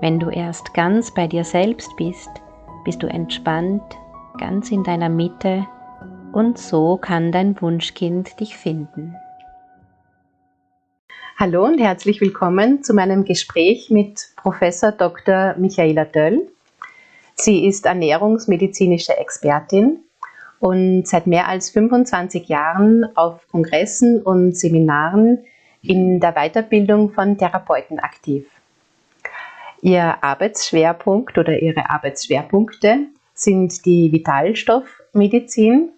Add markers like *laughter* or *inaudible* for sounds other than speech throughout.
Wenn du erst ganz bei dir selbst bist, bist du entspannt, ganz in deiner Mitte und so kann dein Wunschkind dich finden. Hallo und herzlich willkommen zu meinem Gespräch mit Professor Dr. Michaela Döll. Sie ist ernährungsmedizinische Expertin und seit mehr als 25 Jahren auf Kongressen und Seminaren in der Weiterbildung von Therapeuten aktiv. Ihr Arbeitsschwerpunkt oder Ihre Arbeitsschwerpunkte sind die Vitalstoffmedizin,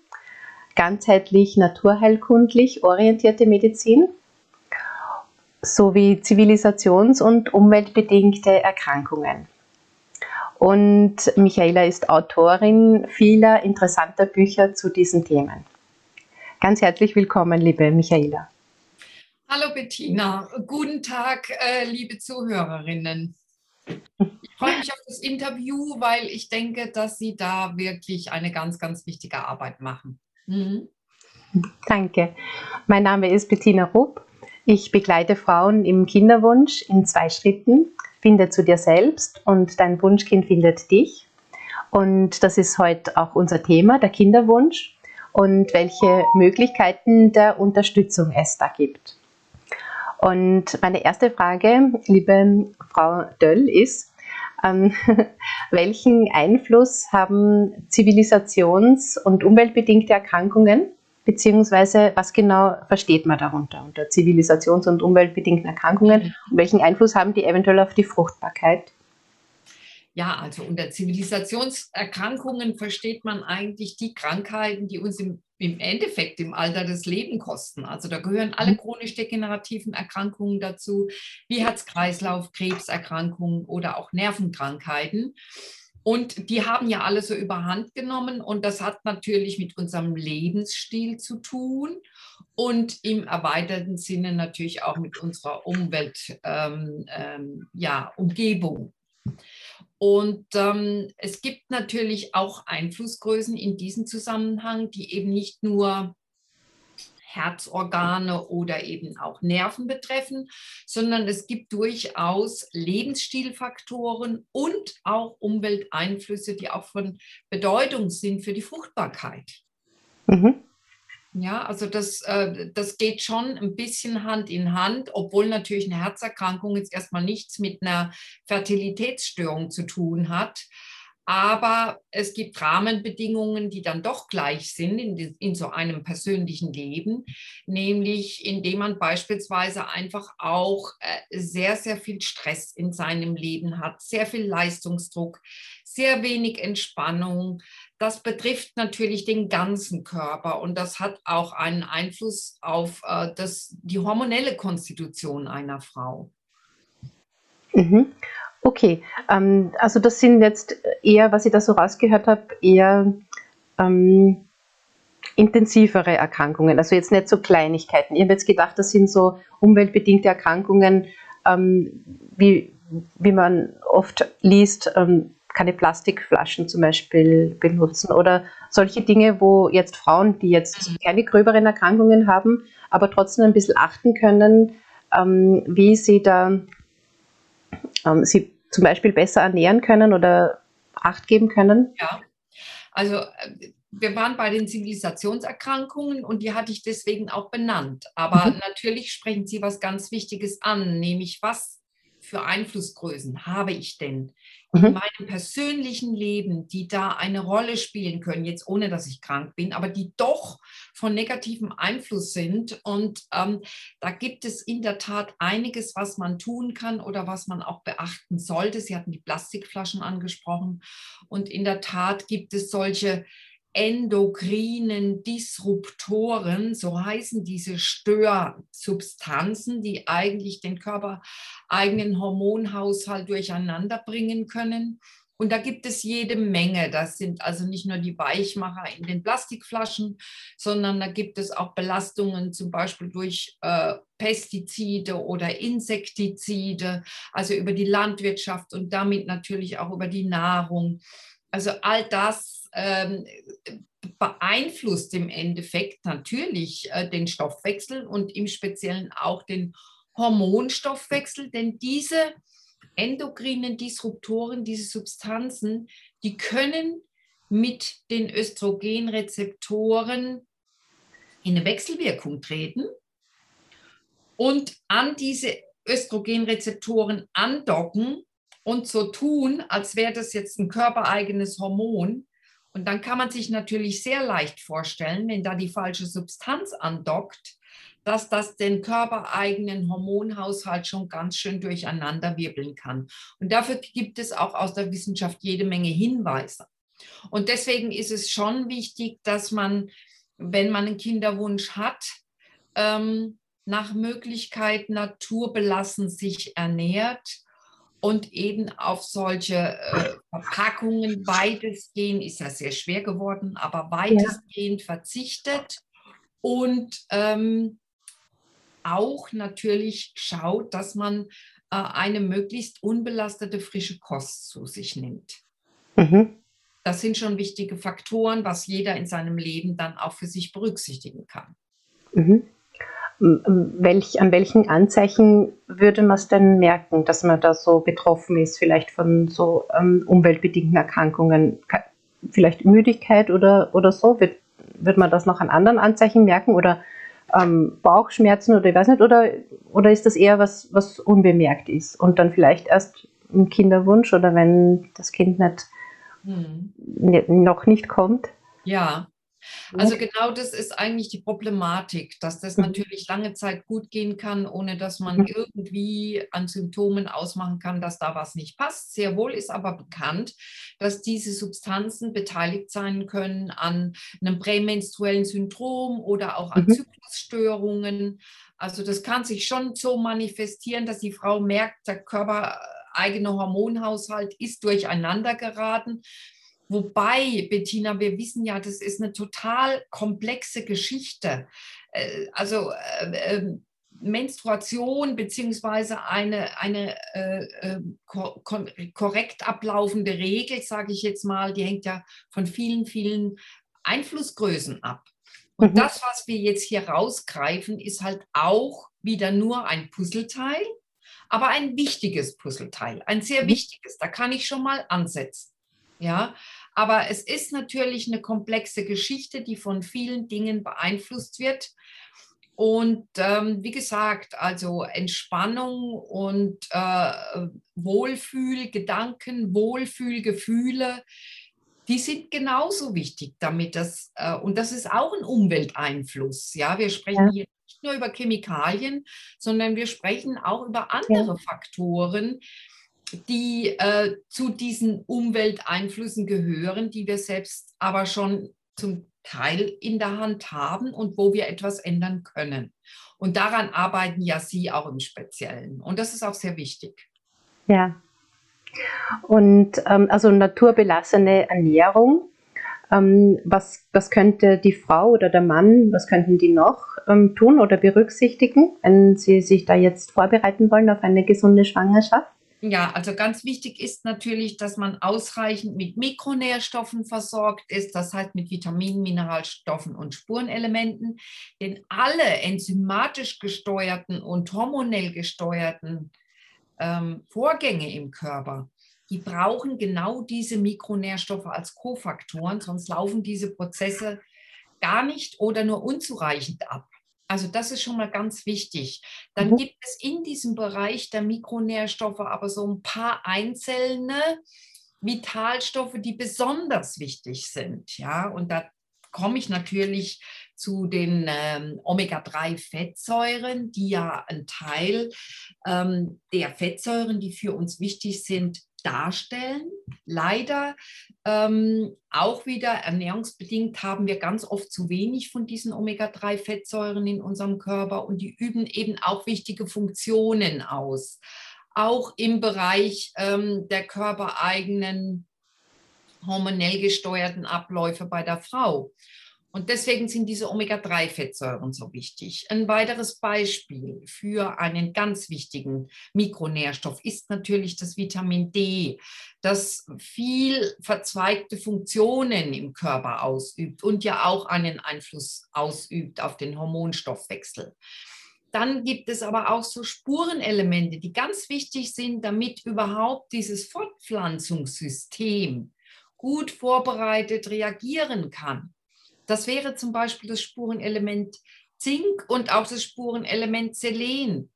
ganzheitlich naturheilkundlich orientierte Medizin sowie zivilisations- und umweltbedingte Erkrankungen. Und Michaela ist Autorin vieler interessanter Bücher zu diesen Themen. Ganz herzlich willkommen, liebe Michaela. Hallo Bettina, guten Tag, äh, liebe Zuhörerinnen. Ich freue mich auf das Interview, weil ich denke, dass Sie da wirklich eine ganz, ganz wichtige Arbeit machen. Mhm. Danke. Mein Name ist Bettina Rupp. Ich begleite Frauen im Kinderwunsch in zwei Schritten. Finde zu dir selbst und dein Wunschkind findet dich. Und das ist heute auch unser Thema, der Kinderwunsch und welche Möglichkeiten der Unterstützung es da gibt. Und meine erste Frage, liebe Frau Döll, ist, ähm, *laughs* welchen Einfluss haben Zivilisations- und umweltbedingte Erkrankungen, beziehungsweise was genau versteht man darunter unter Zivilisations- und umweltbedingten Erkrankungen und welchen Einfluss haben die eventuell auf die Fruchtbarkeit? Ja, also unter Zivilisationserkrankungen versteht man eigentlich die Krankheiten, die uns im, im Endeffekt im Alter das Leben kosten. Also da gehören alle mhm. chronisch degenerativen Erkrankungen dazu, wie Herz-Kreislauf, Krebserkrankungen oder auch Nervenkrankheiten. Und die haben ja alle so überhand genommen und das hat natürlich mit unserem Lebensstil zu tun und im erweiterten Sinne natürlich auch mit unserer Umwelt, ähm, ähm, ja, Umgebung. Und ähm, es gibt natürlich auch Einflussgrößen in diesem Zusammenhang, die eben nicht nur Herzorgane oder eben auch Nerven betreffen, sondern es gibt durchaus Lebensstilfaktoren und auch Umwelteinflüsse, die auch von Bedeutung sind für die Fruchtbarkeit. Mhm. Ja, also das, äh, das geht schon ein bisschen Hand in Hand, obwohl natürlich eine Herzerkrankung jetzt erstmal nichts mit einer Fertilitätsstörung zu tun hat. Aber es gibt Rahmenbedingungen, die dann doch gleich sind in, in, so einem persönlichen Leben, nämlich indem man beispielsweise einfach auch äh, sehr, sehr viel Stress in seinem Leben hat, sehr viel Leistungsdruck, sehr wenig Entspannung. Das betrifft natürlich den ganzen Körper und das hat auch einen Einfluss auf äh, das, die hormonelle Konstitution einer Frau. Mhm. Okay, ähm, also das sind jetzt eher, was ich da so rausgehört habe, eher ähm, intensivere Erkrankungen, also jetzt nicht so Kleinigkeiten. Ich habe jetzt gedacht, das sind so umweltbedingte Erkrankungen, ähm, wie, wie man oft liest, ähm, keine Plastikflaschen zum Beispiel benutzen oder solche Dinge, wo jetzt Frauen, die jetzt keine gröberen Erkrankungen haben, aber trotzdem ein bisschen achten können, ähm, wie sie da ähm, sie zum Beispiel besser ernähren können oder Acht geben können? Ja, also äh, wir waren bei den Zivilisationserkrankungen und die hatte ich deswegen auch benannt. Aber mhm. natürlich sprechen Sie was ganz Wichtiges an, nämlich was für Einflussgrößen habe ich denn in mhm. meinem persönlichen Leben, die da eine Rolle spielen können, jetzt ohne dass ich krank bin, aber die doch von negativem Einfluss sind. Und ähm, da gibt es in der Tat einiges, was man tun kann oder was man auch beachten sollte. Sie hatten die Plastikflaschen angesprochen. Und in der Tat gibt es solche endokrinen Disruptoren, so heißen diese Störsubstanzen, die eigentlich den körpereigenen Hormonhaushalt durcheinander bringen können. Und da gibt es jede Menge. Das sind also nicht nur die Weichmacher in den Plastikflaschen, sondern da gibt es auch Belastungen zum Beispiel durch äh, Pestizide oder Insektizide, also über die Landwirtschaft und damit natürlich auch über die Nahrung. Also all das ähm, beeinflusst im Endeffekt natürlich äh, den Stoffwechsel und im Speziellen auch den Hormonstoffwechsel, denn diese endokrinen Disruptoren, diese Substanzen, die können mit den Östrogenrezeptoren in eine Wechselwirkung treten und an diese Östrogenrezeptoren andocken und so tun, als wäre das jetzt ein körpereigenes Hormon. Und dann kann man sich natürlich sehr leicht vorstellen, wenn da die falsche Substanz andockt, dass das den körpereigenen Hormonhaushalt schon ganz schön durcheinander wirbeln kann. Und dafür gibt es auch aus der Wissenschaft jede Menge Hinweise. Und deswegen ist es schon wichtig, dass man, wenn man einen Kinderwunsch hat, ähm, nach Möglichkeit naturbelassen sich ernährt und eben auf solche äh, Verpackungen weitestgehend, ist ja sehr schwer geworden, aber weitestgehend ja. verzichtet und ähm, auch natürlich schaut, dass man äh, eine möglichst unbelastete frische Kost zu sich nimmt. Mhm. Das sind schon wichtige Faktoren, was jeder in seinem Leben dann auch für sich berücksichtigen kann. Mhm. Welch, an welchen Anzeichen würde man es denn merken, dass man da so betroffen ist, vielleicht von so ähm, umweltbedingten Erkrankungen? Vielleicht Müdigkeit oder, oder so? Wird, wird man das noch an anderen Anzeichen merken oder ähm, Bauchschmerzen oder ich weiß nicht, oder, oder ist das eher was, was unbemerkt ist und dann vielleicht erst ein Kinderwunsch oder wenn das Kind nicht, hm. noch nicht kommt? Ja, also genau das ist eigentlich die Problematik, dass das mhm. natürlich lange Zeit gut gehen kann, ohne dass man mhm. irgendwie an Symptomen ausmachen kann, dass da was nicht passt. Sehr wohl ist aber bekannt, dass diese Substanzen beteiligt sein können an einem prämenstruellen Syndrom oder auch an mhm. Zyklusstörungen. Also das kann sich schon so manifestieren, dass die Frau merkt, der körpereigene Hormonhaushalt ist durcheinander geraten Wobei, Bettina, wir wissen ja, das ist eine total komplexe Geschichte. Äh, also äh, ähm, Menstruation beziehungsweise eine, eine äh, äh korrekt ablaufende Regel, sage ich jetzt mal, die hängt ja von vielen, vielen Einflussgrößen ab. Und mhm. das, was wir jetzt hier rausgreifen, ist halt auch wieder nur ein Puzzleteil, aber ein wichtiges Puzzleteil, ein sehr mhm. wichtiges. Da kann ich schon mal ansetzen. Ja, aber es ist natürlich eine komplexe Geschichte, die von vielen Dingen beeinflusst wird. Und ähm, wie gesagt, also Entspannung und äh, Wohlfühlgedanken, Wohlfühlgefühle, die sind genauso wichtig, damit das, äh, und das ist auch ein Umwelteinfluss. Ja, wir sprechen ja. hier nicht nur über Chemikalien, sondern wir sprechen auch über andere ja. Faktoren, die äh, zu diesen Umwelteinflüssen gehören, die wir selbst aber schon zum Teil in der Hand haben und wo wir etwas ändern können. Und daran arbeiten ja Sie auch im Speziellen. Und das ist auch sehr wichtig. Ja. Und ähm, also naturbelassene Ernährung. Ähm, was, was könnte die Frau oder der Mann, was könnten die noch ähm, tun oder berücksichtigen, wenn sie sich da jetzt vorbereiten wollen auf eine gesunde Schwangerschaft? Ja, also ganz wichtig ist natürlich, dass man ausreichend mit Mikronährstoffen versorgt ist, das heißt mit Vitaminen, Mineralstoffen und Spurenelementen. Denn alle enzymatisch gesteuerten und hormonell gesteuerten ähm, Vorgänge im Körper, die brauchen genau diese Mikronährstoffe als Kofaktoren, sonst laufen diese Prozesse gar nicht oder nur unzureichend ab. Also das ist schon mal ganz wichtig. Dann mhm. gibt es in diesem Bereich der Mikronährstoffe aber so ein paar einzelne Vitalstoffe, die besonders wichtig sind. Ja, und da komme ich natürlich zu den ähm, Omega-3-Fettsäuren, die ja ein Teil ähm, der Fettsäuren, die für uns wichtig sind, darstellen. Leider ähm, auch wieder ernährungsbedingt haben wir ganz oft zu wenig von diesen Omega-3-Fettsäuren in unserem Körper und die üben eben auch wichtige Funktionen aus. Auch im Bereich ähm, der körpereigenen hormonell gesteuerten Abläufe bei der Frau. Und deswegen sind diese Omega-3-Fettsäuren so wichtig. Ein weiteres Beispiel für einen ganz wichtigen Mikronährstoff ist natürlich das Vitamin D, das viel verzweigte Funktionen im Körper ausübt und ja auch einen Einfluss ausübt auf den Hormonstoffwechsel. Dann gibt es aber auch so Spurenelemente, die ganz wichtig sind, damit überhaupt dieses Fortpflanzungssystem gut vorbereitet reagieren kann. Das wäre zum Beispiel das Spurenelement Zink und auch das Spurenelement Selen.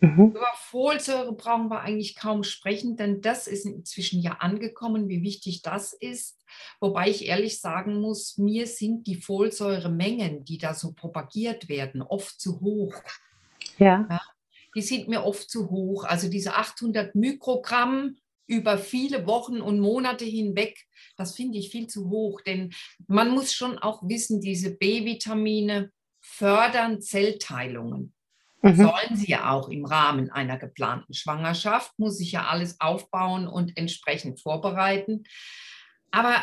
Mhm. Über Folsäure brauchen wir eigentlich kaum sprechen, denn das ist inzwischen ja angekommen, wie wichtig das ist. Wobei ich ehrlich sagen muss, mir sind die Folsäuremengen, die da so propagiert werden, oft zu hoch. Ja. ja. Die sind mir oft zu hoch. Also diese 800 Mikrogramm über viele Wochen und Monate hinweg, das finde ich viel zu hoch, denn man muss schon auch wissen, diese B-Vitamine fördern Zellteilungen. Mhm. Sollen sie ja auch im Rahmen einer geplanten Schwangerschaft, muss sich ja alles aufbauen und entsprechend vorbereiten. Aber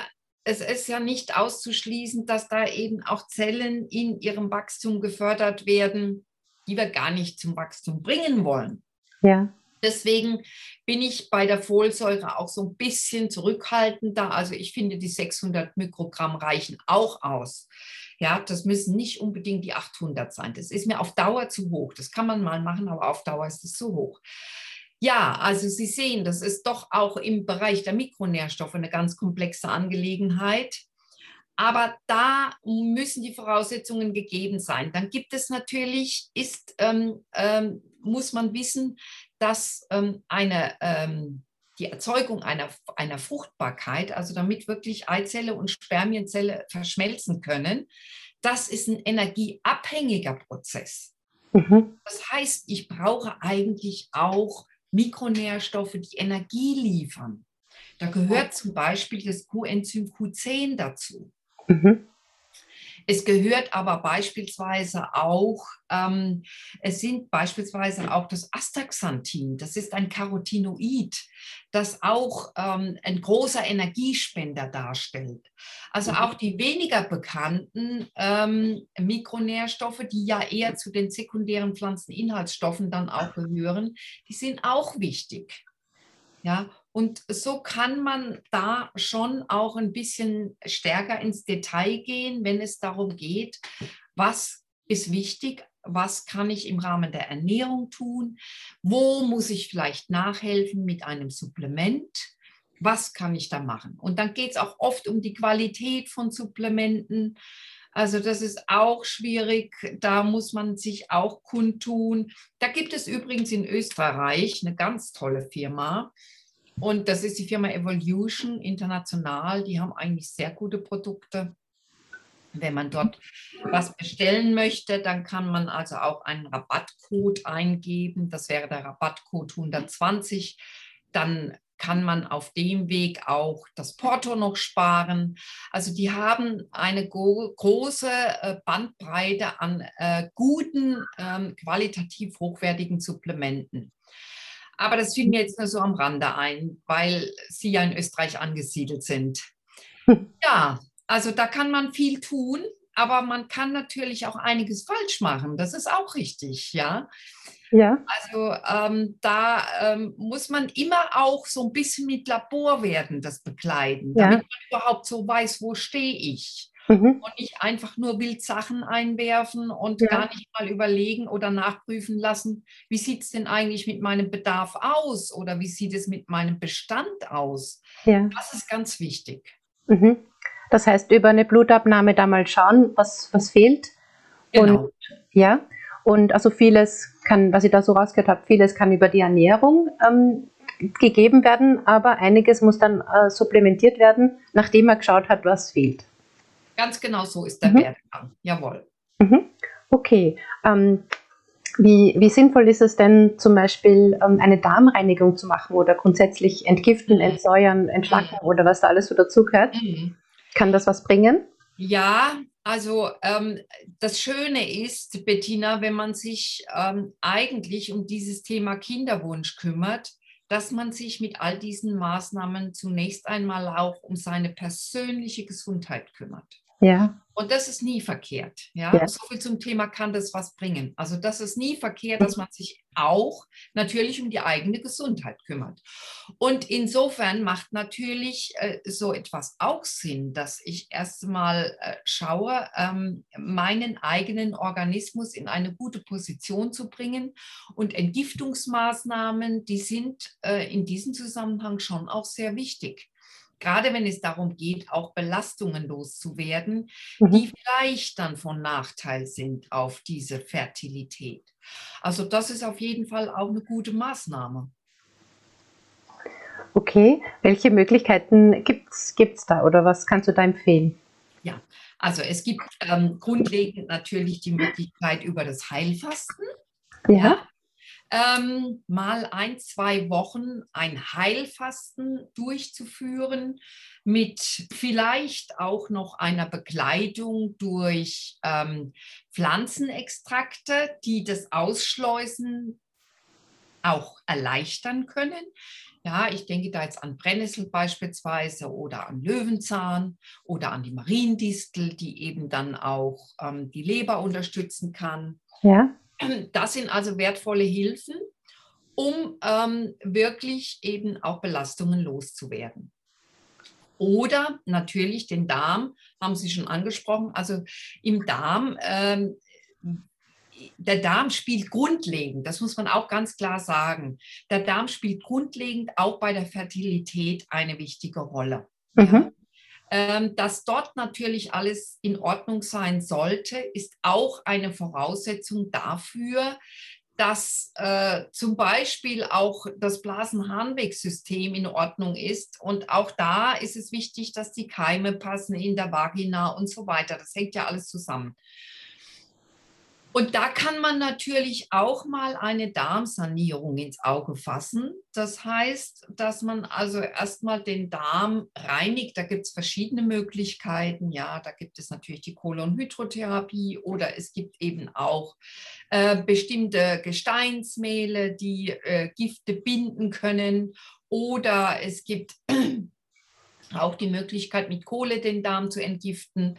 es ist ja nicht auszuschließen, dass da eben auch Zellen in ihrem Wachstum gefördert werden, die wir gar nicht zum Wachstum bringen wollen. Ja. Deswegen bin ich bei der Folsäure auch so ein bisschen zurückhaltender. Also ich finde, die 600 Mikrogramm reichen auch aus. Ja, das müssen nicht unbedingt die 800 sein. Das ist mir auf Dauer zu hoch. Das kann man mal machen, aber auf Dauer ist es zu hoch. Ja, also Sie sehen, das ist doch auch im Bereich der Mikronährstoffe eine ganz komplexe Angelegenheit. Aber da müssen die Voraussetzungen gegeben sein. Dann gibt es natürlich, ist, ähm, ähm, muss man wissen, dass ähm, eine, ähm, die Erzeugung einer, einer Fruchtbarkeit, also damit wirklich Eizelle und Spermienzelle verschmelzen können, das ist ein energieabhängiger Prozess. Mhm. Das heißt, ich brauche eigentlich auch Mikronährstoffe, die Energie liefern. Da gehört zum Beispiel das Coenzym Q10 dazu. Mhm. Es gehört aber beispielsweise auch, ähm, es sind beispielsweise auch das Astaxanthin, das ist ein Carotinoid, das auch ähm, ein großer Energiespender darstellt. Also mhm. auch die weniger bekannten ähm, Mikronährstoffe, die ja eher zu den sekundären Pflanzeninhaltsstoffen dann auch gehören, die sind auch wichtig. Ja, und so kann man da schon auch ein bisschen stärker ins Detail gehen, wenn es darum geht, was ist wichtig, was kann ich im Rahmen der Ernährung tun, wo muss ich vielleicht nachhelfen mit einem Supplement, was kann ich da machen. Und dann geht es auch oft um die Qualität von Supplementen. Also das ist auch schwierig, da muss man sich auch kundtun. Da gibt es übrigens in Österreich eine ganz tolle Firma, und das ist die Firma Evolution International. Die haben eigentlich sehr gute Produkte. Wenn man dort was bestellen möchte, dann kann man also auch einen Rabattcode eingeben. Das wäre der Rabattcode 120. Dann kann man auf dem Weg auch das Porto noch sparen. Also die haben eine große äh, Bandbreite an äh, guten, ähm, qualitativ hochwertigen Supplementen. Aber das fiel mir jetzt nur so am Rande ein, weil Sie ja in Österreich angesiedelt sind. *laughs* Ja, also da kann man viel tun, aber man kann natürlich auch einiges falsch machen. Das ist auch richtig, ja. Ja. Also ähm, da ähm, muss man immer auch so ein bisschen mit Laborwerten das bekleiden, damit man überhaupt so weiß, wo stehe ich mhm. und nicht einfach nur wild Sachen einwerfen und ja. gar nicht mal überlegen oder nachprüfen lassen, wie sieht es denn eigentlich mit meinem Bedarf aus oder wie sieht es mit meinem Bestand aus. Ja. Das ist ganz wichtig. Mhm. Das heißt, über eine Blutabnahme da mal schauen, was, was fehlt. Genau. Und, ja, und also vieles kann, was ich da so rausgehört habe, vieles kann über die Ernährung ähm, gegeben werden, aber einiges muss dann äh, supplementiert werden, nachdem man geschaut hat, was fehlt. Ganz genau so ist der mhm. Werdegang. Jawohl. Mhm. Okay. Ähm, wie, wie, sinnvoll ist es denn zum Beispiel ähm, eine Darmreinigung zu machen oder grundsätzlich entgiften, mhm. entsäuern, entschlacken mhm. oder was da alles so dazugehört? Mhm. Kann das was bringen? Ja, also ähm, das Schöne ist, Bettina, wenn man sich ähm, eigentlich um dieses Thema Kinderwunsch kümmert, dass man sich mit all diesen Maßnahmen zunächst einmal auch um seine persönliche Gesundheit kümmert. Ja. Und das ist nie verkehrt. Ja? ja? So viel zum Thema, kann das was bringen? Also das ist nie verkehrt, dass man sich auch natürlich um die eigene Gesundheit kümmert. Und insofern macht natürlich äh, so etwas auch Sinn, dass ich erstmal äh, schaue, ähm, meinen eigenen Organismus in eine gute Position zu bringen. Und Entgiftungsmaßnahmen, die sind äh, in diesem Zusammenhang schon auch sehr wichtig gerade wenn es darum geht, auch Belastungen loszuwerden, mhm. die vielleicht dann von Nachteil sind auf diese Fertilität. Also das ist auf jeden Fall auch eine gute Maßnahme. Okay, welche Möglichkeiten gibt es da oder was kannst du da empfehlen? Ja, also es gibt ähm, grundlegend natürlich die Möglichkeit über das Heilfasten. Ja. ja ähm, mal ein, zwei Wochen ein Heilfasten durchzuführen mit vielleicht auch noch einer Begleitung durch ähm, Pflanzenextrakte, die das Ausschleusen auch erleichtern können. Ja, ich denke da jetzt an Brennnessel beispielsweise oder an Löwenzahn oder an die Mariendistel, die eben dann auch ähm, die Leber unterstützen kann. Ja. Das sind also wertvolle Hilfen, um ähm, wirklich eben auch Belastungen loszuwerden. Oder natürlich den Darm, haben Sie schon angesprochen. Also im Darm, ähm, der Darm spielt grundlegend, das muss man auch ganz klar sagen, der Darm spielt grundlegend auch bei der Fertilität eine wichtige Rolle. Mhm. Ähm, dass dort natürlich alles in Ordnung sein sollte, ist auch eine Voraussetzung dafür, dass äh, zum Beispiel auch das Blasenharnwegsystem in Ordnung ist. Und auch da ist es wichtig, dass die Keime passen in der Vagina und so weiter. Das hängt ja alles zusammen. Und da kann man natürlich auch mal eine Darmsanierung ins Auge fassen. Das heißt, dass man also erstmal den Darm reinigt. Da gibt es verschiedene Möglichkeiten. Ja, da gibt es natürlich die Kolonhydrotherapie oder es gibt eben auch äh, bestimmte Gesteinsmehle, die äh, Gifte binden können. Oder es gibt *clears throat* auch die Möglichkeit, mit Kohle den Darm zu entgiften.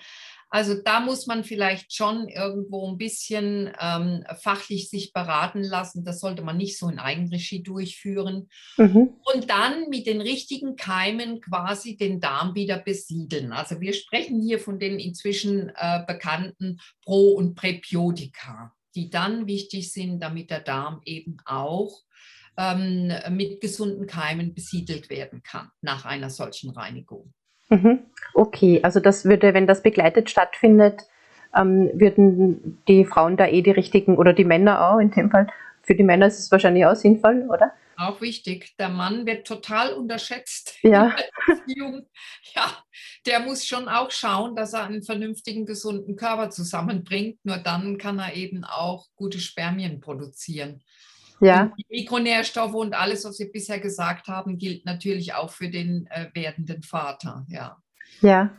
Also da muss man vielleicht schon irgendwo ein bisschen ähm, fachlich sich beraten lassen. Das sollte man nicht so in Eigenregie durchführen. Mhm. Und dann mit den richtigen Keimen quasi den Darm wieder besiedeln. Also wir sprechen hier von den inzwischen äh, bekannten Pro- und Präbiotika, die dann wichtig sind, damit der Darm eben auch ähm, mit gesunden Keimen besiedelt werden kann nach einer solchen Reinigung. Mhm. Okay, also das würde, wenn das begleitet stattfindet, ähm, würden die Frauen da eh die richtigen oder die Männer auch in dem Fall. Für die Männer ist es wahrscheinlich auch sinnvoll, oder? Auch wichtig. Der Mann wird total unterschätzt ja. *laughs* Ja, der muss schon auch schauen, dass er einen vernünftigen, gesunden Körper zusammenbringt. Nur dann kann er eben auch gute Spermien produzieren. Ja. Und die Mikronährstoffe und alles, was wir bisher gesagt haben, gilt natürlich auch für den äh, werdenden Vater. Ja. ja.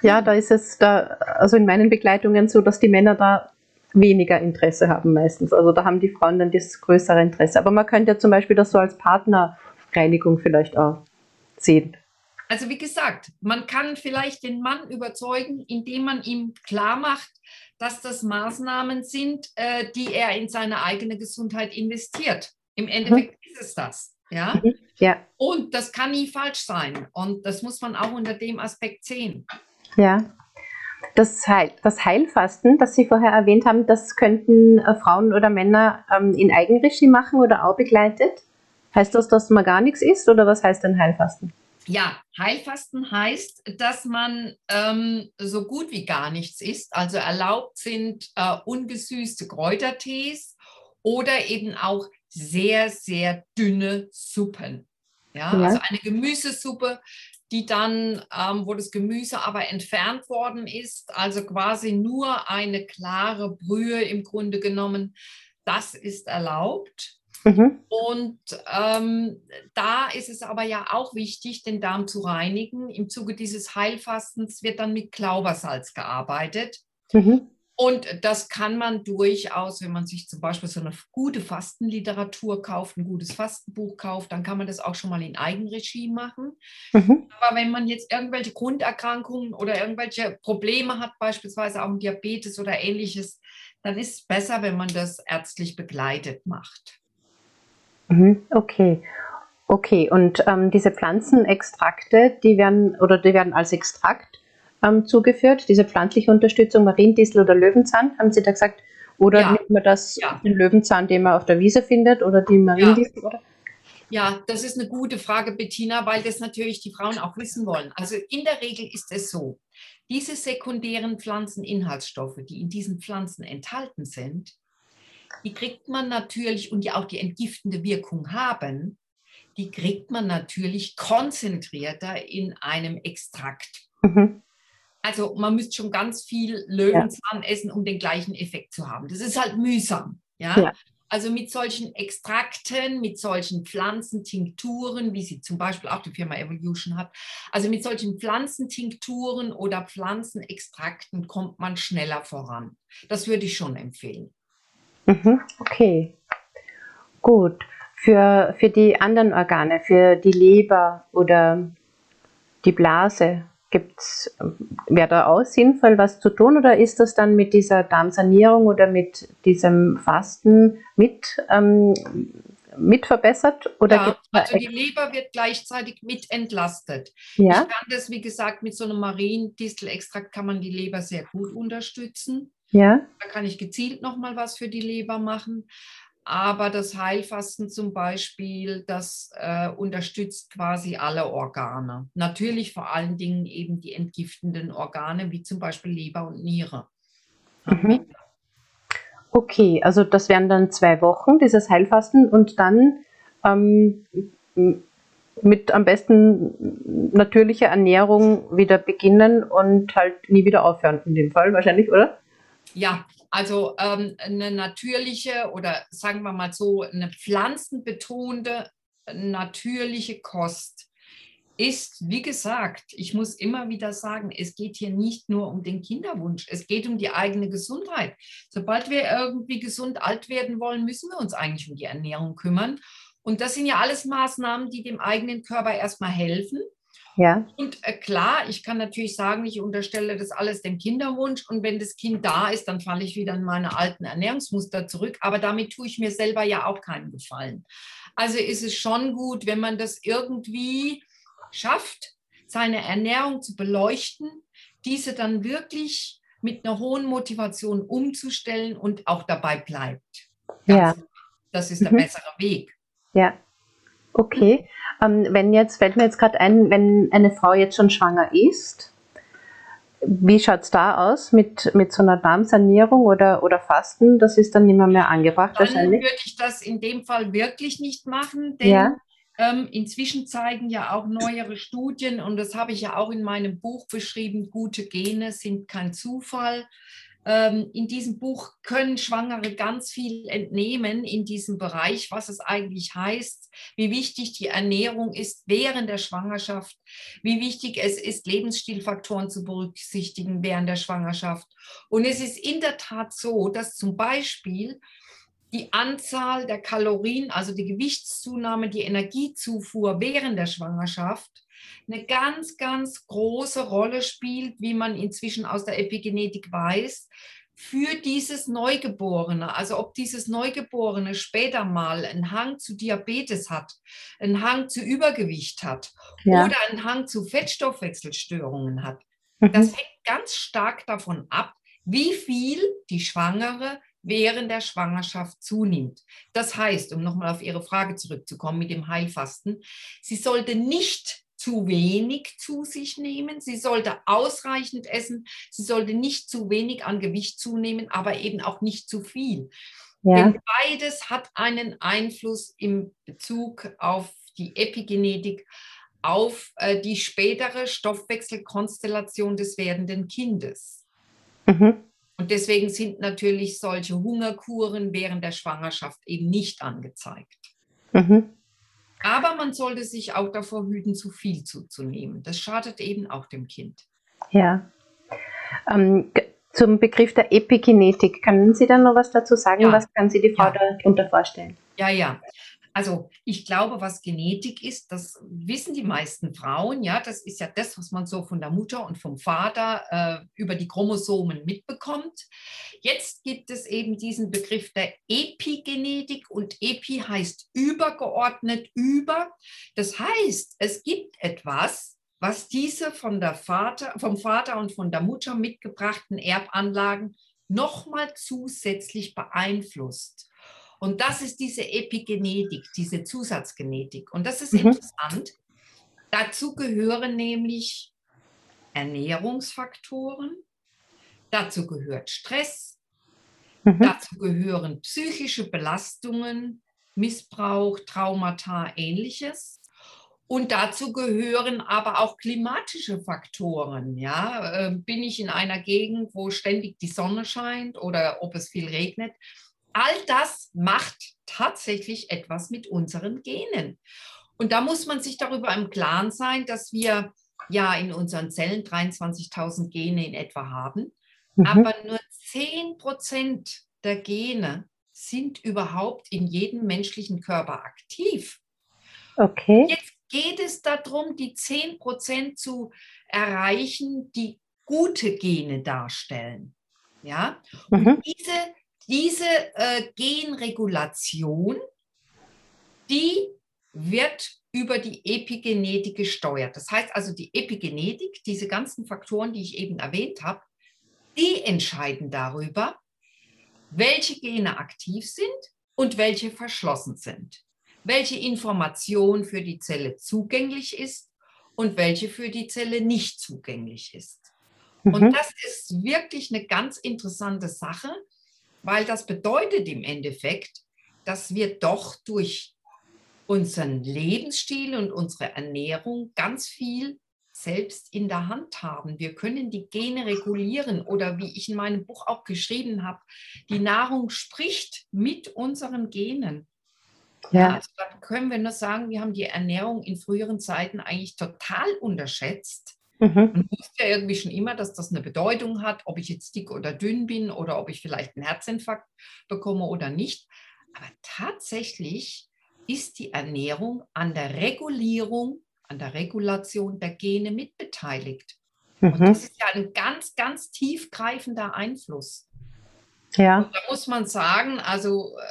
Ja, da ist es da, also in meinen Begleitungen so, dass die Männer da weniger Interesse haben meistens. Also da haben die Frauen dann das größere Interesse. Aber man könnte ja zum Beispiel das so als Partnerreinigung vielleicht auch sehen. Also wie gesagt, man kann vielleicht den Mann überzeugen, indem man ihm klar macht, dass das Maßnahmen sind, äh, die er in seine eigene Gesundheit investiert. Im Endeffekt mhm. ist es das. Ja? Mhm. ja. Und das kann nie falsch sein. Und das muss man auch unter dem Aspekt sehen. Ja. Das, Heil, das Heilfasten, das Sie vorher erwähnt haben, das könnten äh, Frauen oder Männer ähm, in Eigenregie machen oder auch begleitet? Heißt das, dass man gar nichts isst oder was heißt denn Heilfasten? Ja, Heilfasten heißt, dass man ähm, so gut wie gar nichts isst. Also erlaubt sind äh, ungesüßte Kräutertees oder eben auch sehr, sehr dünne Suppen. Ja, ja. also eine Gemüsesuppe, die dann, ähm, wo das Gemüse aber entfernt worden ist, also quasi nur eine klare Brühe im Grunde genommen das ist erlaubt. Mhm. Und ähm, da ist es aber ja auch wichtig, den Darm zu reinigen. Im Zuge dieses Heilfastens wird dann mit Klaubersalz gearbeitet. Mhm. Und das kann man durchaus, wenn man sich zum Beispiel so eine gute Fastenliteratur kauft, ein gutes Fastenbuch kauft, dann kann man das auch schon mal in Eigenregie machen. Mhm. Aber wenn man jetzt irgendwelche Grunderkrankungen oder irgendwelche Probleme hat, beispielsweise auch Diabetes oder ähnliches, dann ist es besser, wenn man das ärztlich begleitet macht. Mhm, okay. Okay, und ähm, diese Pflanzenextrakte, die werden oder die werden als Extrakt ähm, zugeführt, diese pflanzliche Unterstützung, Mariendistel oder Löwenzahn, haben Sie da gesagt? Oder ja. nimmt man das, ja. den Löwenzahn, den man auf der Wiese findet, oder die Mariendistel? Ja. Oder? Ja, das ist eine gute Frage, Bettina, weil das natürlich die Frauen auch wissen wollen. Also in der Regel ist es so, diese sekundären Pflanzeninhaltsstoffe, die in diesen Pflanzen enthalten sind, die kriegt man natürlich und die auch die entgiftende Wirkung haben, die kriegt man natürlich konzentrierter in einem Extrakt. Mhm. Also man müsste schon ganz viel Löwenzahn ja. essen, um den gleichen Effekt zu haben. Das ist halt mühsam. Ja? ja? Also mit solchen Extrakten, mit solchen Pflanzentinkturen, wie sie zum Beispiel auch die Firma Evolution hat, also mit solchen Pflanzentinkturen oder Pflanzenextrakten kommt man schneller voran. Das würde ich schon empfehlen. Mhm, okay, gut. Für, für die anderen Organe, für die Leber oder die Blase, gibt's, wäre da auch sinnvoll, was zu tun oder ist das dann mit dieser Darmsanierung oder mit diesem Fasten mit, ähm, mit verbessert? Oder ja, also die Leber wird gleichzeitig mit entlastet. Ja? Ich kann das, wie gesagt, mit so einem Mariendistelextrakt kann man die Leber sehr gut unterstützen. Ja. Da kann ich gezielt nochmal was für die Leber machen. Aber das Heilfasten zum Beispiel, das äh, unterstützt quasi alle Organe. Natürlich vor allen Dingen eben die entgiftenden Organe, wie zum Beispiel Leber und Niere. Mhm. Okay, also das wären dann zwei Wochen, dieses Heilfasten und dann ähm, mit am besten natürlicher Ernährung wieder beginnen und halt nie wieder aufhören in dem Fall wahrscheinlich, oder? Ja, also ähm, eine natürliche oder sagen wir mal so, eine pflanzenbetonte natürliche Kost ist, wie gesagt, ich muss immer wieder sagen, es geht hier nicht nur um den Kinderwunsch, es geht um die eigene Gesundheit. Sobald wir irgendwie gesund alt werden wollen, müssen wir uns eigentlich um die Ernährung kümmern. Und das sind ja alles Maßnahmen, die dem eigenen Körper erstmal helfen. Ja. Und äh, klar, ich kann natürlich sagen, ich unterstelle das alles dem Kinderwunsch und wenn das Kind da ist, dann falle ich wieder in meine alten Ernährungsmuster zurück. Aber damit tue ich mir selber ja auch keinen Gefallen. Also ist es schon gut, wenn man das irgendwie schafft, seine Ernährung zu beleuchten, diese dann wirklich mit einer hohen Motivation umzustellen und auch dabei bleibt. Ja. Das ist der mhm. bessere Weg. Ja. Okay. Ähm, wenn jetzt, fällt mir jetzt gerade ein, wenn eine Frau jetzt schon schwanger ist, wie schaut es da aus mit, mit so einer Darmsanierung oder, oder Fasten? Das ist dann nicht mehr, mehr angebracht dann wahrscheinlich. würde ich das in dem Fall wirklich nicht machen, denn ja. ähm, inzwischen zeigen ja auch neuere Studien, und das habe ich ja auch in meinem Buch beschrieben, gute Gene sind kein Zufall. Ähm, in diesem Buch können Schwangere ganz viel entnehmen in diesem Bereich, was es eigentlich heißt, wie wichtig die Ernährung ist während der Schwangerschaft, wie wichtig es ist, Lebensstilfaktoren zu berücksichtigen während der Schwangerschaft. Und es ist in der Tat so, dass zum Beispiel die Anzahl der Kalorien, also die Gewichtszunahme, die Energiezufuhr während der Schwangerschaft eine ganz, ganz große Rolle spielt, wie man inzwischen aus der Epigenetik weiß, für dieses Neugeborene. Also ob dieses Neugeborene später mal einen Hang zu Diabetes hat, einen Hang zu Übergewicht hat ja. oder einen Hang zu Fettstoffwechselstörungen hat. Mhm. Das hängt ganz stark davon ab, wie viel die Schwangere während der Schwangerschaft zunimmt. Das heißt, um nochmal auf Ihre Frage zurückzukommen mit dem Heilfasten, sie sollte nicht zu wenig zu sich nehmen. Sie sollte ausreichend essen. Sie sollte nicht zu wenig an Gewicht zunehmen, aber eben auch nicht zu viel. Ja. Denn beides hat einen Einfluss im Bezug auf die Epigenetik, auf äh, die spätere Stoffwechselkonstellation des werdenden Kindes. Mhm. Und deswegen sind natürlich solche Hungerkuren während der Schwangerschaft eben nicht angezeigt. Mhm. Aber man sollte sich auch davor hüten, zu viel zuzunehmen. Das schadet eben auch dem Kind. Ja. Ähm, zum Begriff der Epigenetik, können Sie da noch was dazu sagen? Ja. Was kann sich die Frau ja. darunter vorstellen? Ja, ja. Also ich glaube, was Genetik ist, das wissen die meisten Frauen, ja, das ist ja das, was man so von der Mutter und vom Vater äh, über die Chromosomen mitbekommt. Jetzt gibt es eben diesen Begriff der Epigenetik und Epi heißt übergeordnet über. Das heißt, es gibt etwas, was diese von der Vater, vom Vater und von der Mutter mitgebrachten Erbanlagen nochmal zusätzlich beeinflusst. Und das ist diese Epigenetik, diese Zusatzgenetik. Und das ist mhm. interessant. Dazu gehören nämlich Ernährungsfaktoren, dazu gehört Stress, mhm. dazu gehören psychische Belastungen, Missbrauch, Traumata, ähnliches. Und dazu gehören aber auch klimatische Faktoren. Ja? Ähm, bin ich in einer Gegend, wo ständig die Sonne scheint oder ob es viel regnet, all das macht tatsächlich etwas mit unseren Genen. Und da muss man sich darüber im Klaren sein, dass wir ja in unseren Zellen 23.000 Gene in etwa haben, mhm. aber nur 10 Prozent der Gene sind überhaupt in jedem menschlichen Körper aktiv. Okay. Jetzt geht es darum, die 10 Prozent zu erreichen, die gute Gene darstellen. Ja? Mhm. Und diese diese äh, Genregulation, die wird über die Epigenetik gesteuert. Das heißt also, die Epigenetik, diese ganzen Faktoren, die ich eben erwähnt habe, die entscheiden darüber, welche Gene aktiv sind und welche verschlossen sind, welche Information für die Zelle zugänglich ist und welche für die Zelle nicht zugänglich ist. Mhm. Und das ist wirklich eine ganz interessante Sache, weil das bedeutet im Endeffekt, dass wir doch durch unseren Lebensstil und unsere Ernährung ganz viel selbst in der Hand haben. Wir können die Gene regulieren oder wie ich in meinem Buch auch geschrieben habe, die Nahrung spricht mit unseren Genen. Ja. Also da können wir nur sagen, wir haben die Ernährung in früheren Zeiten eigentlich total unterschätzt. Mhm. Man wusste ja irgendwie schon immer, dass das eine Bedeutung hat, ob ich jetzt dick oder dünn bin oder ob ich vielleicht einen Herzinfarkt bekomme oder nicht. Aber tatsächlich ist die Ernährung an der Regulierung, an der Regulation der Gene mitbeteiligt. Mhm. Und das ist ja ein ganz, ganz tiefgreifender Einfluss. Ja. Und da muss man sagen, also äh,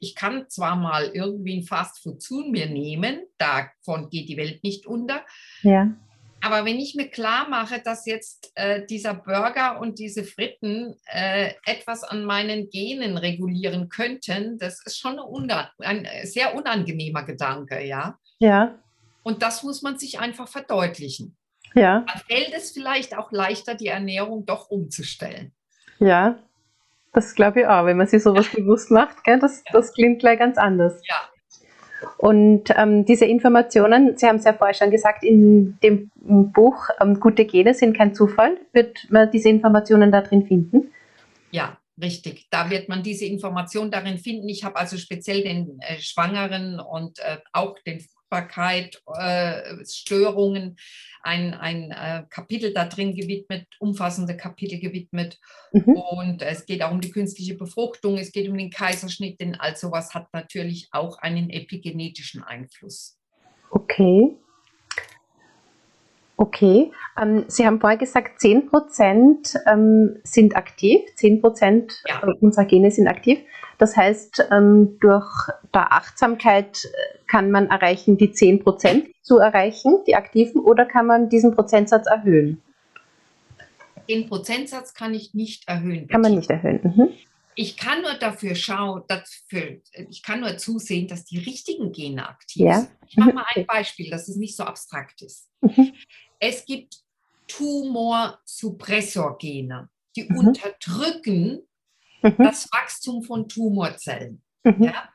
ich kann zwar mal irgendwie ein Fastfood zu mir nehmen, davon geht die Welt nicht unter. Ja. Aber wenn ich mir klar mache, dass jetzt äh, dieser Burger und diese Fritten äh, etwas an meinen Genen regulieren könnten, das ist schon ein sehr unangenehmer Gedanke, ja. Ja. Und das muss man sich einfach verdeutlichen. Ja. Dann fällt es vielleicht auch leichter, die Ernährung doch umzustellen. Ja, das glaube ich auch, wenn man sich sowas bewusst macht, gell? Das, ja. das klingt gleich ganz anders. Ja, und ähm, diese Informationen, Sie haben es ja vorher schon gesagt, in dem Buch ähm, Gute Gene sind kein Zufall, wird man diese Informationen da drin finden? Ja, richtig. Da wird man diese Informationen darin finden. Ich habe also speziell den äh, Schwangeren und äh, auch den Fruchtbarkeit, äh, Störungen, ein, ein äh, Kapitel da drin gewidmet, umfassende Kapitel gewidmet. Mhm. Und es geht auch um die künstliche Befruchtung, es geht um den Kaiserschnitt, denn all sowas hat natürlich auch einen epigenetischen Einfluss. Okay. Okay, ähm, Sie haben vorher gesagt, 10% ähm, sind aktiv, 10 ja. unserer Gene sind aktiv. Das heißt, ähm, durch der Achtsamkeit äh, kann man erreichen, die 10% zu erreichen, die aktiven, oder kann man diesen Prozentsatz erhöhen? Den Prozentsatz kann ich nicht erhöhen. Kann man nicht erhöhen. Mhm. Ich kann nur dafür schauen, dafür, ich kann nur zusehen, dass die richtigen Gene aktiv ja. sind. Ich mache mal ein Beispiel, dass es nicht so abstrakt ist. Mhm. Es gibt Tumorsuppressorgene, die mhm. unterdrücken mhm. das Wachstum von Tumorzellen. Mhm. Ja?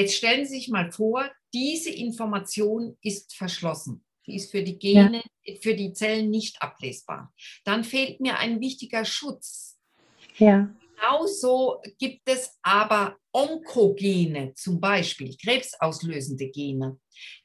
Jetzt stellen Sie sich mal vor, diese Information ist verschlossen. Die ist für die Gene, ja. für die Zellen nicht ablesbar. Dann fehlt mir ein wichtiger Schutz. Ja. Genauso gibt es aber Onkogene, zum Beispiel krebsauslösende Gene,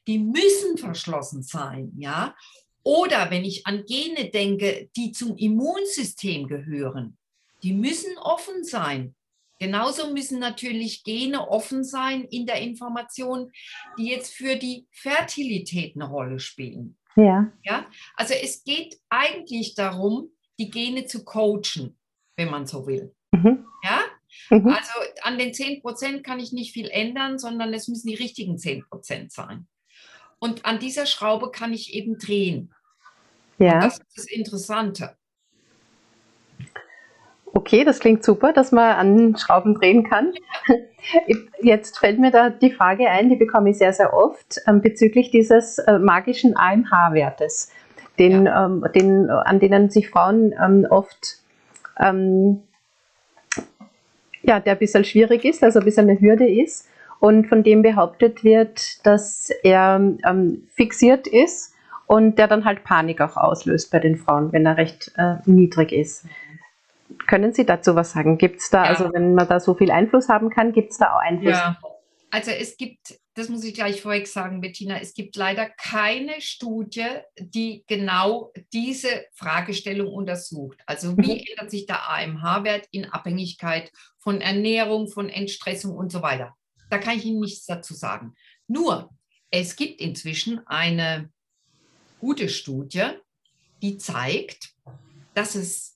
die müssen verschlossen sein, ja. Oder wenn ich an Gene denke, die zum Immunsystem gehören, die müssen offen sein. Genauso müssen natürlich Gene offen sein in der Information, die jetzt für die Fertilität eine Rolle spielen. Ja. ja? Also es geht eigentlich darum, die Gene zu coachen, wenn man so will. Mhm. Ja? Mhm. Also an den 10 Prozent kann ich nicht viel ändern, sondern es müssen die richtigen 10 Prozent sein. Und an dieser Schraube kann ich eben drehen. Ja. Und das ist das Interessante. Okay, das klingt super, dass man an Schrauben drehen kann. *laughs* Jetzt fällt mir da die Frage ein, die bekomme ich sehr, sehr oft, ähm, bezüglich dieses äh, magischen AMH-Wertes, den, ja. ähm, den, an denen sich Frauen ähm, oft ähm, ja, der ein bisschen schwierig ist, also ein bisschen eine Hürde ist und von dem behauptet wird, dass er ähm, fixiert ist und der dann halt Panik auch auslöst bei den Frauen, wenn er recht äh, niedrig ist. Können Sie dazu was sagen? Gibt es da, ja. also wenn man da so viel Einfluss haben kann, gibt es da auch Einfluss? Ja, also es gibt, das muss ich gleich vorweg sagen, Bettina, es gibt leider keine Studie, die genau diese Fragestellung untersucht. Also wie mhm. ändert sich der AMH-Wert in Abhängigkeit von Ernährung, von Entstressung und so weiter. Da kann ich Ihnen nichts dazu sagen. Nur, es gibt inzwischen eine gute Studie, die zeigt, dass es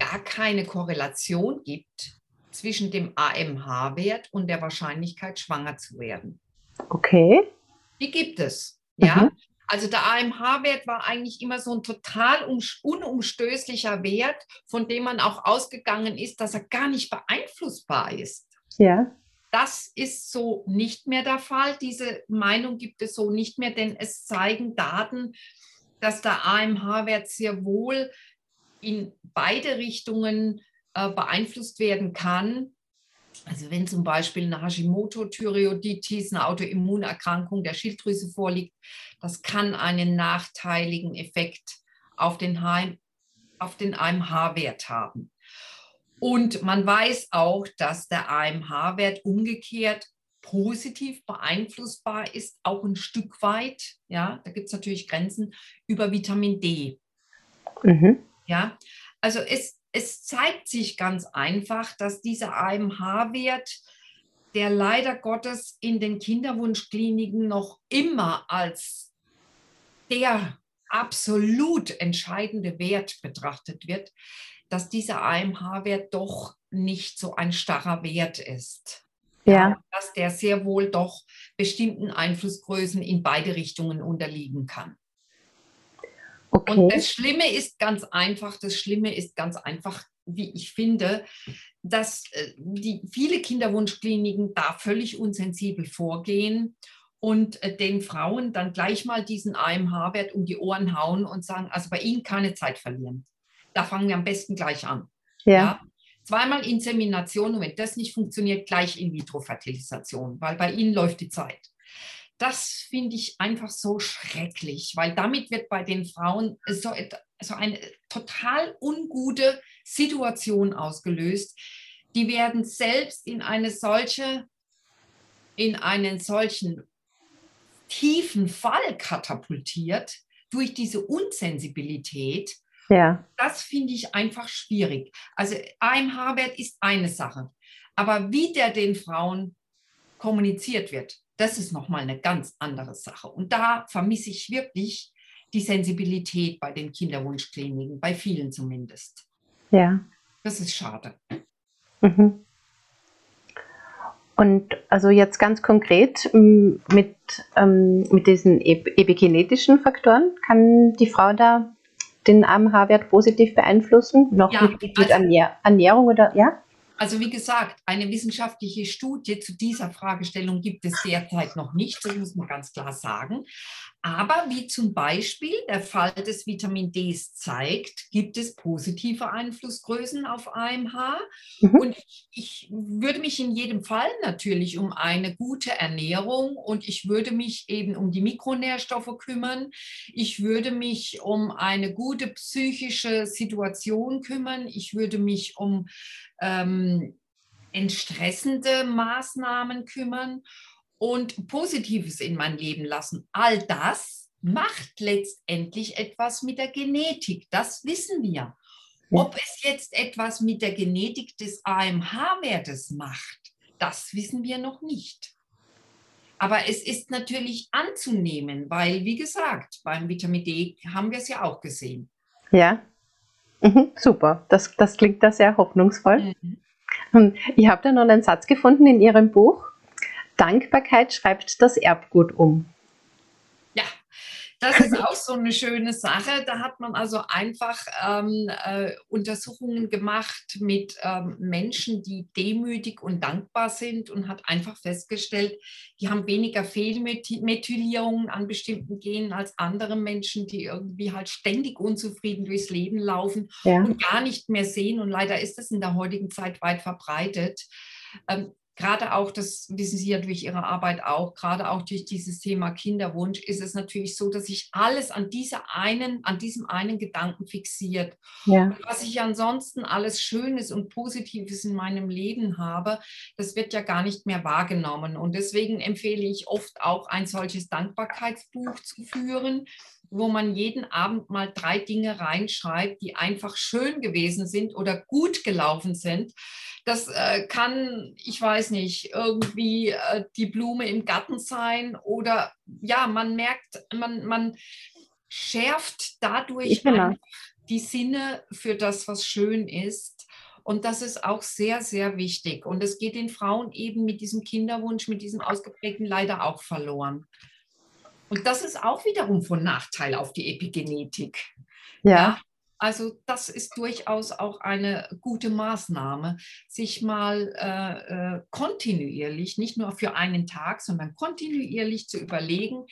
gar keine Korrelation gibt zwischen dem AMH-Wert und der Wahrscheinlichkeit, schwanger zu werden. Okay. Die gibt es. Ja. Mhm. Also der AMH-Wert war eigentlich immer so ein total unumstößlicher Wert, von dem man auch ausgegangen ist, dass er gar nicht beeinflussbar ist. Ja. Das ist so nicht mehr der Fall. Diese Meinung gibt es so nicht mehr, denn es zeigen Daten, dass der AMH-Wert sehr wohl in beide Richtungen äh, beeinflusst werden kann. Also wenn zum Beispiel eine Hashimoto-Thyreoiditis, eine Autoimmunerkrankung der Schilddrüse vorliegt, das kann einen nachteiligen Effekt auf den, auf den AMH-Wert haben. Und man weiß auch, dass der AMH-Wert umgekehrt positiv beeinflussbar ist, auch ein Stück weit, ja, da gibt es natürlich Grenzen, über Vitamin D. Mhm. Ja, also es, es zeigt sich ganz einfach, dass dieser AMH-Wert, der leider Gottes in den Kinderwunschkliniken noch immer als der absolut entscheidende Wert betrachtet wird, dass dieser AMH-Wert doch nicht so ein starrer Wert ist. Ja. Dass der sehr wohl doch bestimmten Einflussgrößen in beide Richtungen unterliegen kann. Okay. Und das Schlimme ist ganz einfach, das Schlimme ist ganz einfach, wie ich finde, dass äh, die, viele Kinderwunschkliniken da völlig unsensibel vorgehen und äh, den Frauen dann gleich mal diesen AMH-Wert um die Ohren hauen und sagen, also bei Ihnen keine Zeit verlieren. Da fangen wir am besten gleich an. Ja. ja. Zweimal Insemination und wenn das nicht funktioniert, gleich In-vitro-Fertilisation, weil bei Ihnen läuft die Zeit. Das finde ich einfach so schrecklich, weil damit wird bei den Frauen so, so eine total ungute Situation ausgelöst. Die werden selbst in eine solche, in einen solchen tiefen Fall katapultiert durch diese Unsensibilität. Ja. Das finde ich einfach schwierig. Also AMH-Wert ist eine Sache, aber wie der den Frauen kommuniziert wird, das ist nochmal eine ganz andere Sache. Und da vermisse ich wirklich die Sensibilität bei den Kinderwunschkliniken, bei vielen zumindest. Ja. Das ist schade. Mhm. Und also jetzt ganz konkret mit, ähm, mit diesen epigenetischen Faktoren, kann die Frau da den AMH-Wert positiv beeinflussen? Noch ja, mit, mit also, Ernährung oder ja? Also wie gesagt, eine wissenschaftliche Studie zu dieser Fragestellung gibt es derzeit noch nicht, das muss man ganz klar sagen. Aber wie zum Beispiel der Fall des Vitamin D zeigt, gibt es positive Einflussgrößen auf AMH. Mhm. Und ich würde mich in jedem Fall natürlich um eine gute Ernährung und ich würde mich eben um die Mikronährstoffe kümmern. Ich würde mich um eine gute psychische Situation kümmern. Ich würde mich um ähm, entstressende Maßnahmen kümmern und Positives in mein Leben lassen. All das macht letztendlich etwas mit der Genetik. Das wissen wir. Ob es jetzt etwas mit der Genetik des AMH-Wertes macht, das wissen wir noch nicht. Aber es ist natürlich anzunehmen, weil, wie gesagt, beim Vitamin D haben wir es ja auch gesehen. Ja, Mhm, super, das, das klingt da sehr hoffnungsvoll. Mhm. Ich habe da noch einen Satz gefunden in Ihrem Buch. Dankbarkeit schreibt das Erbgut um. Das ist auch so eine schöne Sache. Da hat man also einfach ähm, äh, Untersuchungen gemacht mit ähm, Menschen, die demütig und dankbar sind und hat einfach festgestellt, die haben weniger Fehlmethylierungen an bestimmten Genen als andere Menschen, die irgendwie halt ständig unzufrieden durchs Leben laufen ja. und gar nicht mehr sehen. Und leider ist das in der heutigen Zeit weit verbreitet. Ähm, gerade auch, das wissen Sie ja durch Ihre Arbeit auch, gerade auch durch dieses Thema Kinderwunsch, ist es natürlich so, dass sich alles an dieser einen, an diesem einen Gedanken fixiert. Ja. was ich ansonsten alles Schönes und Positives in meinem Leben habe, das wird ja gar nicht mehr wahrgenommen. Und deswegen empfehle ich oft auch ein solches Dankbarkeitsbuch zu führen wo man jeden Abend mal drei Dinge reinschreibt, die einfach schön gewesen sind oder gut gelaufen sind. Das äh, kann, ich weiß nicht, irgendwie äh, die Blume im Garten sein oder ja, man merkt, man, man schärft dadurch die Sinne für das, was schön ist. Und das ist auch sehr, sehr wichtig. Und es geht den Frauen eben mit diesem Kinderwunsch, mit diesem ausgeprägten leider auch verloren. Und das ist auch wiederum von Nachteil auf die Epigenetik. Ja. ja. Also das ist durchaus auch eine gute Maßnahme, sich mal äh, äh, kontinuierlich, nicht nur für einen Tag, sondern kontinuierlich zu überlegen,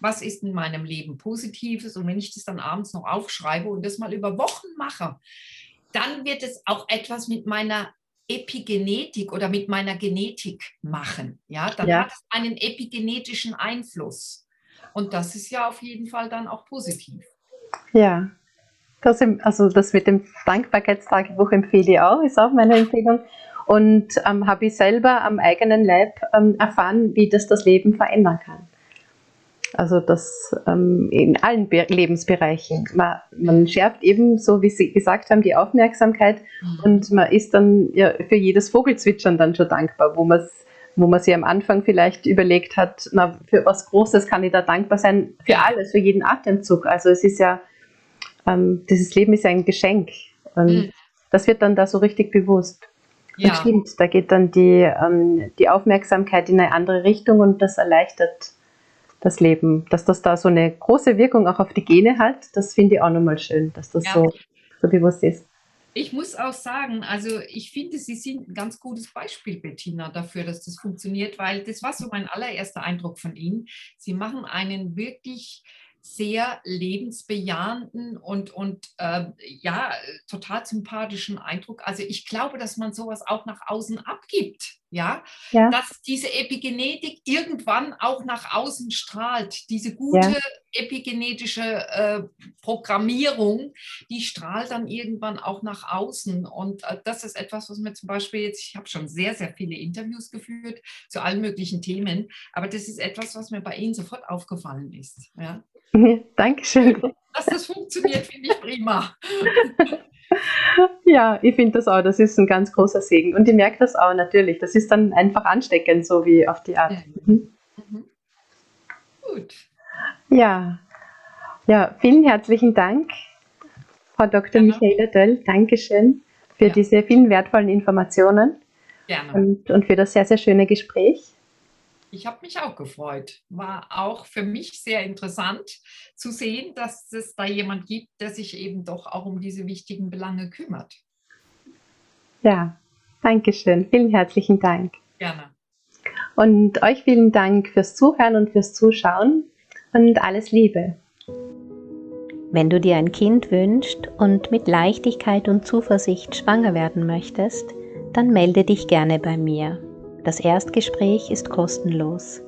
was ist in meinem Leben Positives. Und wenn ich das dann abends noch aufschreibe und das mal über Wochen mache, dann wird es auch etwas mit meiner Epigenetik oder mit meiner Genetik machen. Ja, dann ja. hat es einen epigenetischen Einfluss. Und das ist ja auf jeden Fall dann auch positiv. Ja, das, also das mit dem Dankbarkeitstagebuch empfehle ich auch, ist auch meine Empfehlung. Und ähm, habe ich selber am eigenen Leib ähm, erfahren, wie das das Leben verändern kann. Also das ähm, in allen Be Lebensbereichen. Man, man, schärft eben, so wie Sie gesagt haben, die Aufmerksamkeit mhm. und man ist dann ja, für jedes Vogelzwitschern dann schon dankbar, wo man es wo man sich am Anfang vielleicht überlegt hat, na, für was Großes kann ich da dankbar sein, für alles, für jeden Atemzug. Also es ist ja, ähm, dieses Leben ist ja ein Geschenk. Und mhm. das wird dann da so richtig bewusst. Ja. Und stimmt, da geht dann die, ähm, die Aufmerksamkeit in eine andere Richtung und das erleichtert das Leben. Dass das da so eine große Wirkung auch auf die Gene hat, das finde ich auch nochmal schön, dass das ja. so, so bewusst ist. Ich muss auch sagen, also ich finde, Sie sind ein ganz gutes Beispiel, Bettina, dafür, dass das funktioniert, weil das war so mein allererster Eindruck von Ihnen. Sie machen einen wirklich sehr lebensbejahenden und, und äh, ja, total sympathischen Eindruck. Also ich glaube, dass man sowas auch nach außen abgibt. Ja? ja. dass diese Epigenetik irgendwann auch nach außen strahlt. Diese gute ja. epigenetische äh, Programmierung, die strahlt dann irgendwann auch nach außen. Und äh, das ist etwas, was mir zum Beispiel jetzt, ich habe schon sehr, sehr viele Interviews geführt zu allen möglichen Themen, aber das ist etwas, was mir bei Ihnen sofort aufgefallen ist. Ja? *laughs* Dankeschön. Dass das funktioniert, finde ich prima. *laughs* Ja, ich finde das auch, das ist ein ganz großer Segen. Und ich merke das auch natürlich. Das ist dann einfach ansteckend, so wie auf die Art. Mhm. Mhm. Gut. Ja. ja, vielen herzlichen Dank, Frau Dr. Ja. Michaela Döll. Dankeschön für ja. diese vielen wertvollen Informationen Gerne. Und, und für das sehr, sehr schöne Gespräch. Ich habe mich auch gefreut. War auch für mich sehr interessant zu sehen, dass es da jemand gibt, der sich eben doch auch um diese wichtigen Belange kümmert. Ja, Dankeschön, vielen herzlichen Dank. Gerne. Und euch vielen Dank fürs Zuhören und fürs Zuschauen und alles Liebe. Wenn du dir ein Kind wünschst und mit Leichtigkeit und Zuversicht schwanger werden möchtest, dann melde dich gerne bei mir. Das Erstgespräch ist kostenlos.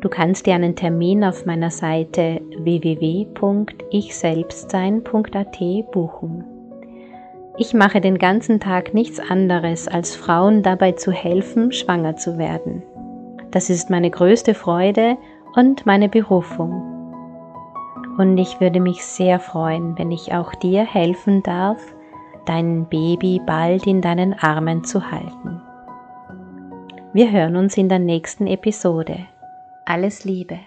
Du kannst dir einen Termin auf meiner Seite www.ichselbstsein.at buchen. Ich mache den ganzen Tag nichts anderes, als Frauen dabei zu helfen, schwanger zu werden. Das ist meine größte Freude und meine Berufung. Und ich würde mich sehr freuen, wenn ich auch dir helfen darf, dein Baby bald in deinen Armen zu halten. Wir hören uns in der nächsten Episode. Alles Liebe.